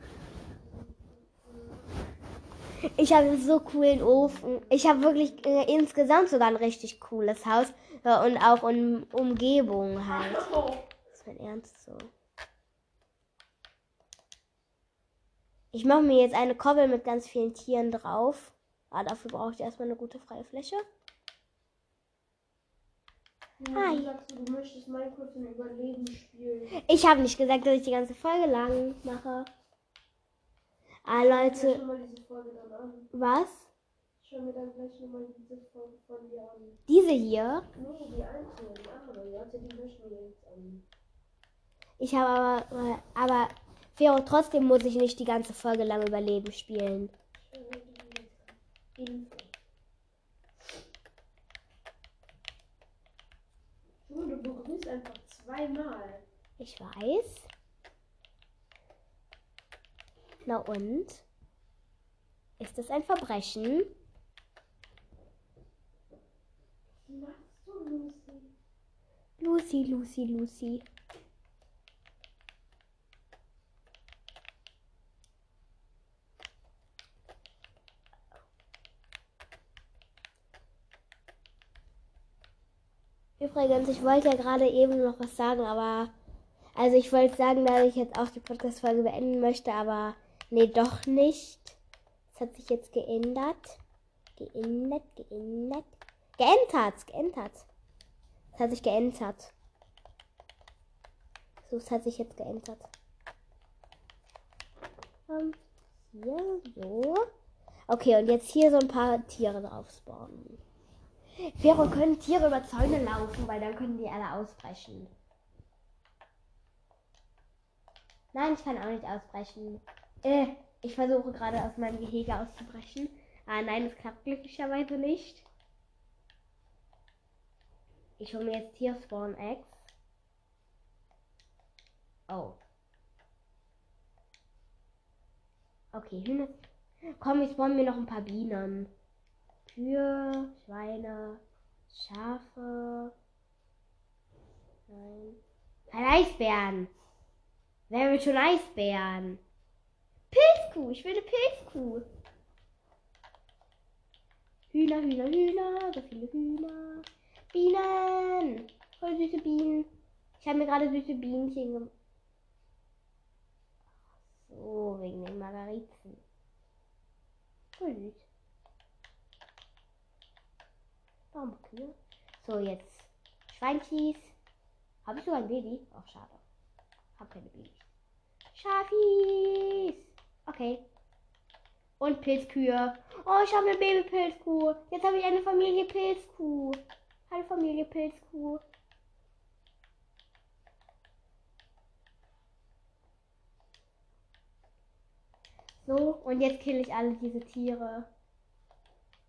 Ich habe einen so coolen Ofen. Ich habe wirklich äh, insgesamt sogar ein richtig cooles Haus. Ja, und auch in Umgebung halt. Das ist mein Ernst so. Ich mache mir jetzt eine Koppel mit ganz vielen Tieren drauf. Ah, dafür brauche ich erstmal eine gute freie Fläche. Ja, Hi. du sagst, du möchtest Minecraft im Überleben spielen. Ich habe nicht gesagt, dass ich die ganze Folge lang mache. Ah, Leute, mal diese Folge dann an. was? Schau schau mir dann gleich nochmal diese von, von dir an. Diese hier. Nee, die einzelnen, die anderen. Warte, die möchten wir jetzt an. Ich habe aber, aber Vero, trotzdem muss ich nicht die ganze Folge lang Überleben spielen. Du begrüßt einfach zweimal. Ich weiß. Na und? Ist das ein Verbrechen? Was machst du, Lucy? Lucy, Lucy, Lucy. Übrigens, ich wollte ja gerade eben noch was sagen, aber. Also, ich wollte sagen, dass ich jetzt auch die Podcast-Folge beenden möchte, aber. Nee, doch nicht. Es hat sich jetzt geändert. Geändert, geändert. Geändert, geändert. Es hat sich geändert. So, es hat sich jetzt geändert. Ähm, hier, so. Okay, und jetzt hier so ein paar Tiere drauf spawnen. Vero, können Tiere über Zäune laufen, weil dann können die alle ausbrechen. Nein, ich kann auch nicht ausbrechen. Äh, ich versuche gerade aus meinem Gehege auszubrechen. Ah nein, es klappt glücklicherweise nicht. Ich hole mir jetzt hier Spawn Eggs. Oh. Okay, Hühner. Komm, ich spawn mir noch ein paar Bienen. Kühe, Schweine, Schafe. Nein. Kein Eisbären. Wer will schon Eisbären? Pilzkuh, ich will eine Pilzkuh. Hühner, Hühner, Hühner, so viele Hühner. Bienen. Voll süße Bienen. Ich habe mir gerade süße Bienchen gemacht. So, wegen den Margarizen. Voll süß. Warum Kühe? So, jetzt Schweinkies. Habe ich sogar ein Baby? Ach, schade. Hab keine Babys. Schafis. Okay. Und Pilzkühe. Oh, ich habe eine Babypilzkuh. Jetzt habe ich eine Familie Pilzkuh. Hallo Familie Pilzkuh. So, und jetzt kill ich alle diese Tiere.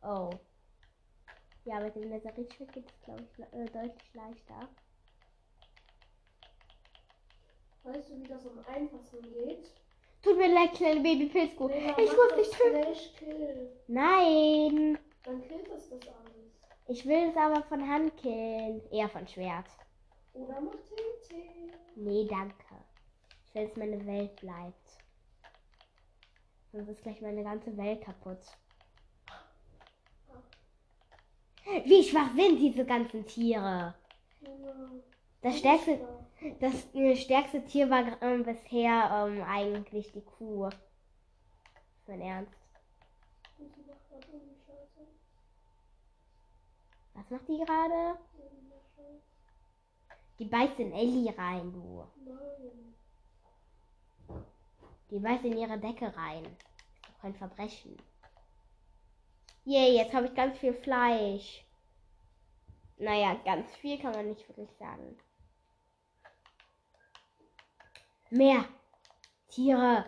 Oh. Ja, mit dem Lazaritschwert geht es, glaube ich, äh, deutlich leichter. Weißt du, wie das am einfachsten geht? Tut mir leid, kleine Babypilzkuh. Lena, Ich mach muss dich töten. Nein. Dann killt es das alles. Ich will es aber von Hand killen. Eher von Schwert. Oder mach TNT. Nee, danke. Ich will, dass meine Welt bleibt. Sonst ist gleich meine ganze Welt kaputt. Wie schwach sind diese ganzen Tiere? Ja. Das stärkste, das stärkste Tier war ähm, bisher ähm, eigentlich die Kuh. Mein Ernst. Was macht die gerade? Die beißt in Ellie rein, du. Die beißt in ihre Decke rein. Ist doch kein Verbrechen. Yay, jetzt habe ich ganz viel Fleisch. Naja, ganz viel kann man nicht wirklich sagen. Mehr Tiere.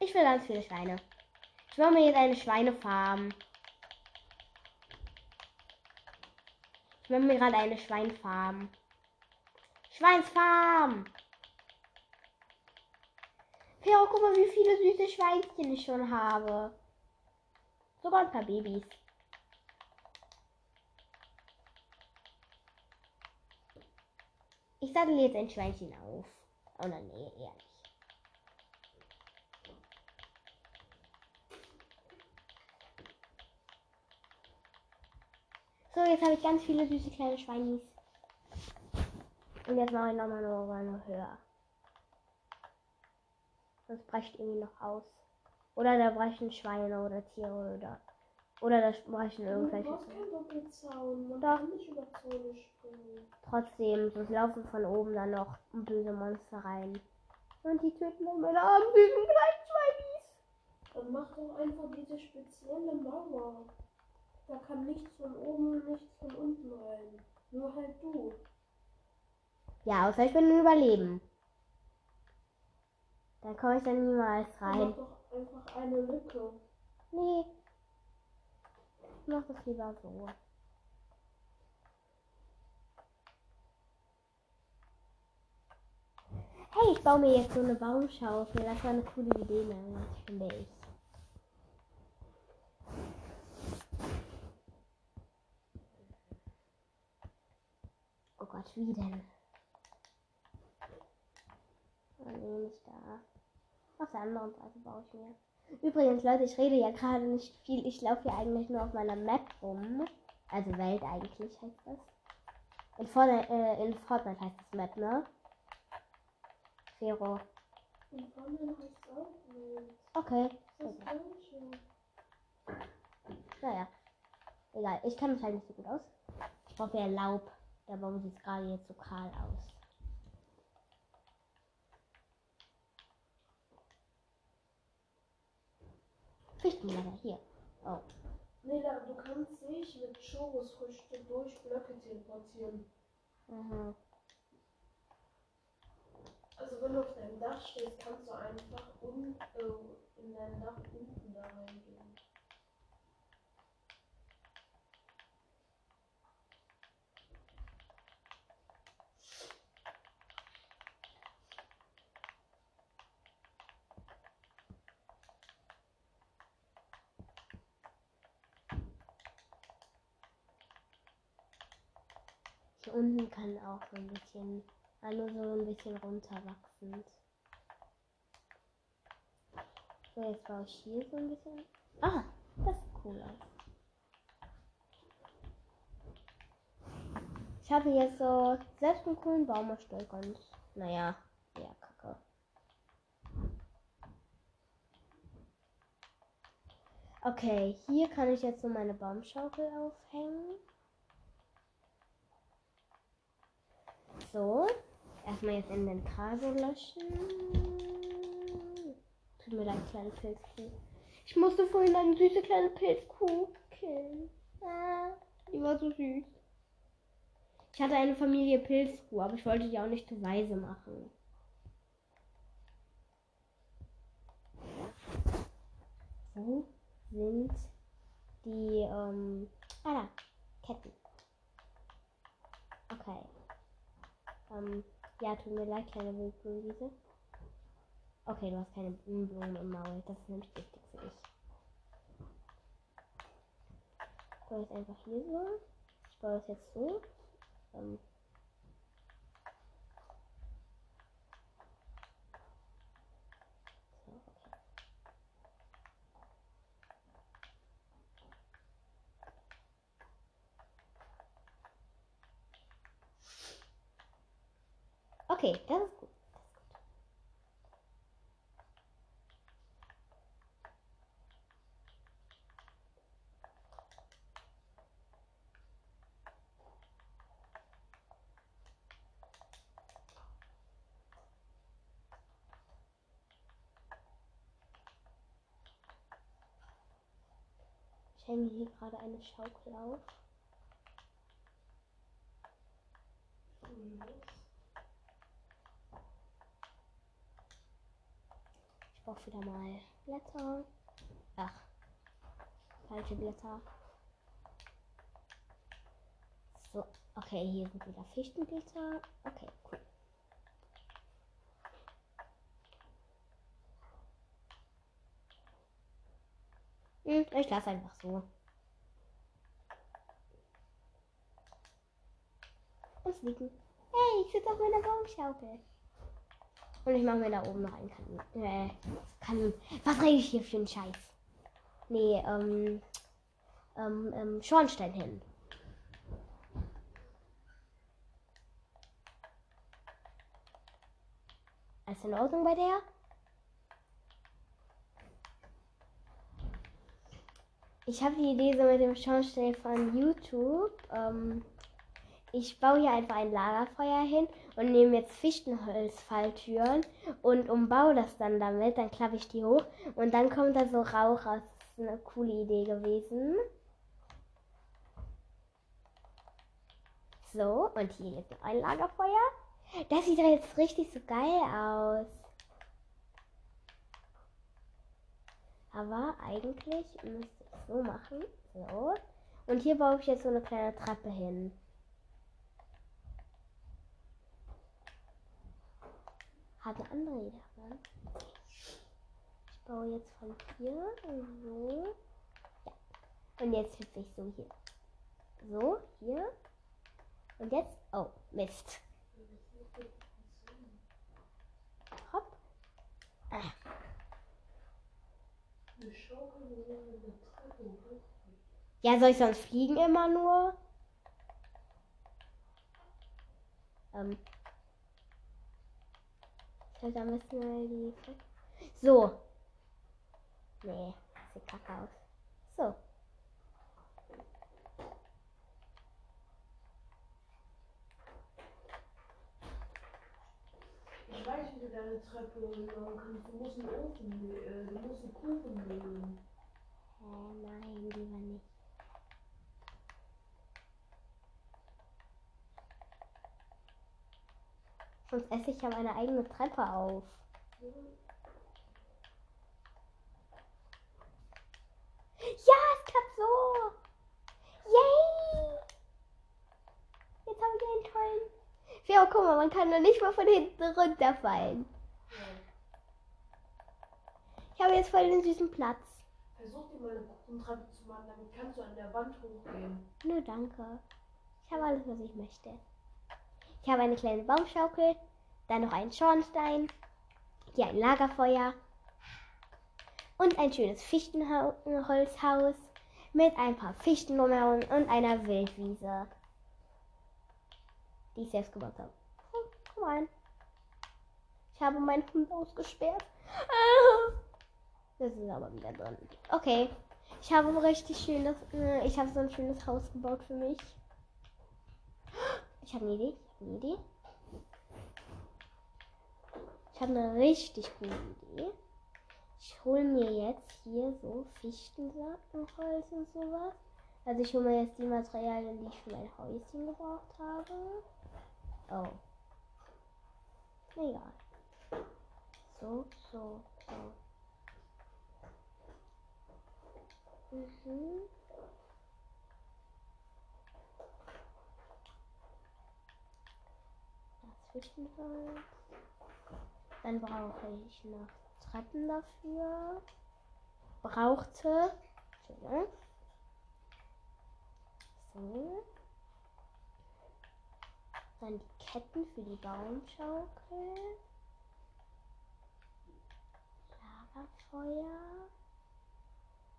Ich will ganz viele Schweine. Ich mache mir jetzt eine Schweinefarm. Ich mache mir gerade eine Schweinfarm. Schweinsfarm. Pero, guck mal, wie viele süße Schweinchen ich schon habe. Sogar ein paar Babys. Ich sattel jetzt ein Schweinchen auf. Oh nein, nee, eher nicht. So, jetzt habe ich ganz viele süße kleine Schweinis. Und jetzt mache ich nochmal eine Runde höher. Das brecht irgendwie noch aus. Oder da brechen Schweine oder Tiere oder. Oder da brechen Du irgendwelche. brauchst keinen Doppelzaun. Man Doch. kann nicht über Zäune springen. Trotzdem, so laufen von oben dann noch böse Monster rein. Und die töten dann meine armen süßen kleinen Schweinis. Dann mach doch einfach diese spezielle Mauer. Da kann nichts von oben und nichts von unten rein. Nur halt du. Ja, außer ich bin ein Überleben. Dann komme ich dann niemals Dann rein. mach doch einfach eine Lücke. Nee. Mach das lieber so. Hey, ich baue mir jetzt so eine Baumschaufel. Das war eine coole Idee, nämlich, finde ich. Oh Gott, wie denn? Oh nee, nicht da. Auf der anderen Seite baue ich mir. Übrigens, Leute, ich rede ja gerade nicht viel. Ich laufe hier eigentlich nur auf meiner Map rum. Also Welt eigentlich heißt das. In Fortnite, äh, in Fortnite heißt das Map, ne? Fero. Heißt auch. Okay. Das ist Gleiche. Naja. Egal, ich kann mich halt nicht so gut aus. Ich brauche ja Laub. Der Baum sieht gerade jetzt so kahl aus. Fichtenblätter, hier. Oh. Nela, du kannst dich mit Churros-Früchte durch Blöcke teleportieren. Mhm. Also wenn du auf deinem Dach stehst, kannst du einfach un äh, in dein Dach unten da reingehen. Hier unten kann auch so ein bisschen, nur so ein bisschen runterwachsend. So, jetzt baue ich hier so ein bisschen. Ah, das sieht cool aus. Ich habe jetzt so selbst einen coolen Baum erstellt und naja, ja, kacke. Okay, hier kann ich jetzt so meine Baumschaukel aufhängen. So, erstmal jetzt Inventar so löschen. Tut mir leid, kleine Pilzkuh. Ich musste vorhin eine süße kleine Pilzkuh killen. Ah, die war so süß. Ich hatte eine Familie Pilzkuh, aber ich wollte die auch nicht zu Weise machen. Wo sind die, ähm, ah da, Ketten. Okay. Ähm, ja, tut mir leid, kleine Wildblumenwiese. Okay, du hast keine Blumen im Maul. Das ist nämlich wichtig für dich. Ich baue jetzt einfach hier so. Ich baue das jetzt so. Ähm. Ich hänge hier gerade eine Schaukel auf. Ich brauche wieder mal Blätter. Ach, falsche Blätter. So, okay, hier sind wieder Fichtenblätter. Okay, cool. Hm, ich lasse einfach so. Und fliegen. Hey, ich sitze auf meiner Baumschaukel. Und ich mache mir da oben noch einen Kamin. Äh, Kamin. Was rede ich hier für einen Scheiß? Nee, ähm, ähm, ähm, Schornstein hin. Alles in Ordnung bei der? Ich habe die Idee so mit dem Schornstein von YouTube. Ähm, ich baue hier einfach ein Lagerfeuer hin und nehme jetzt Fichtenholzfalltüren und umbaue das dann damit. Dann klappe ich die hoch und dann kommt da so Rauch raus. Das ist eine coole Idee gewesen. So, und hier ist noch ein Lagerfeuer. Das sieht doch jetzt richtig so geil aus. Aber eigentlich müsste so machen. So. Und hier baue ich jetzt so eine kleine Treppe hin. Hat eine andere Idee. Ich baue jetzt von hier so. Ja. Und jetzt hüpfe ich so hier. So, hier. Und jetzt. Oh, Mist. Hopp. Ah. Eine Schaukel oder eine Treppe, oder? Ja, soll ich sonst fliegen immer nur? Ähm. Ich halt am besten mal die. So. Nee, sieht kacke aus. So. Ich weiß, wie du deine Treppe machen kannst. Du musst einen Ofen, äh, du musst einen Kuchen nehmen. Äh, nein, lieber nicht. Sonst esse ich ja meine eigene Treppe auf. Ja, es klappt so. Yay! Jetzt habe ich einen tollen. Ja, guck mal, man kann noch nicht mal von hinten runterfallen. Ich habe jetzt voll den süßen Platz. Versuch dir mal eine Kuchentreppe zu machen, damit kannst du an der Wand hochgehen. Nö, danke. Ich habe alles, was ich möchte. Ich habe eine kleine Baumschaukel, dann noch einen Schornstein, hier ein Lagerfeuer und ein schönes Fichtenholzhaus mit ein paar Fichten und einer Wildwiese, die ich selbst gebaut habe. Oh, komm rein. Ich habe meinen Hund ausgesperrt. Das ist aber wieder drin. Okay. Ich habe ein richtig schönes, äh, ich habe so ein schönes Haus gebaut für mich. Ich habe eine Idee. Ich habe eine Idee. Ich habe eine richtig gute Idee. Ich hole mir jetzt hier so Fichtenholz und sowas. Also ich hole mir jetzt die Materialien, die ich für mein Häuschen gebraucht habe. Oh. Egal. So, so, so. Mhm. Fichtenholz. Dann brauche ich noch Treppen dafür. Brauchte. So. so. Dann die Ketten für die Baumschaukel. Lagerfeuer.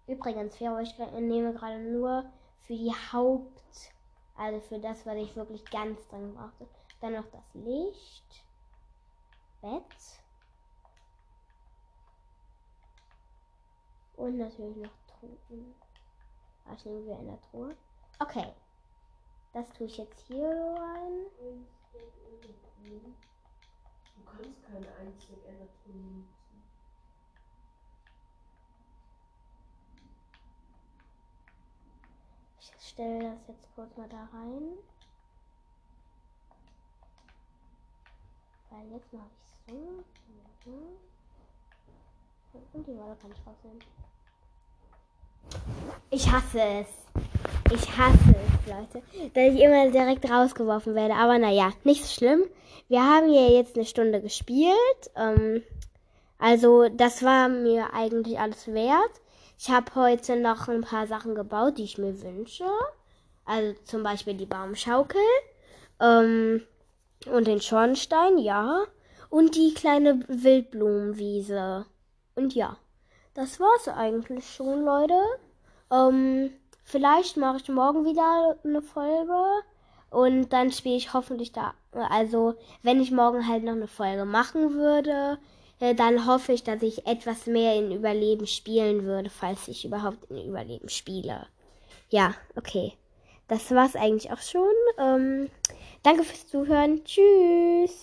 Übrigens, ja, ich nehme gerade nur für die Haupt, also für das, was ich wirklich ganz dringend brauchte. Dann noch das Licht, Bett und natürlich noch Truhen. Ah, ich nehme wieder in der Truhe. Okay, das tue ich jetzt hier rein. Du kannst keine einzige Energie nutzen. Ich stelle das jetzt kurz mal da rein. Weil jetzt mache ich so. Und die Wolle kann ich rausnehmen. Ich hasse es. Ich hasse es, Leute. Dass ich immer direkt rausgeworfen werde. Aber naja, nicht so schlimm. Wir haben hier jetzt eine Stunde gespielt. Ähm, also, das war mir eigentlich alles wert. Ich habe heute noch ein paar Sachen gebaut, die ich mir wünsche. Also zum Beispiel die Baumschaukel ähm, und den Schornstein, ja. Und die kleine Wildblumenwiese. Und ja, das war's eigentlich schon, Leute. Ähm, vielleicht mache ich morgen wieder eine Folge. Und dann spiele ich hoffentlich da. Also, wenn ich morgen halt noch eine Folge machen würde, äh, dann hoffe ich, dass ich etwas mehr in Überleben spielen würde, falls ich überhaupt in Überleben spiele. Ja, okay. Das war's eigentlich auch schon. Ähm, danke fürs Zuhören. Tschüss.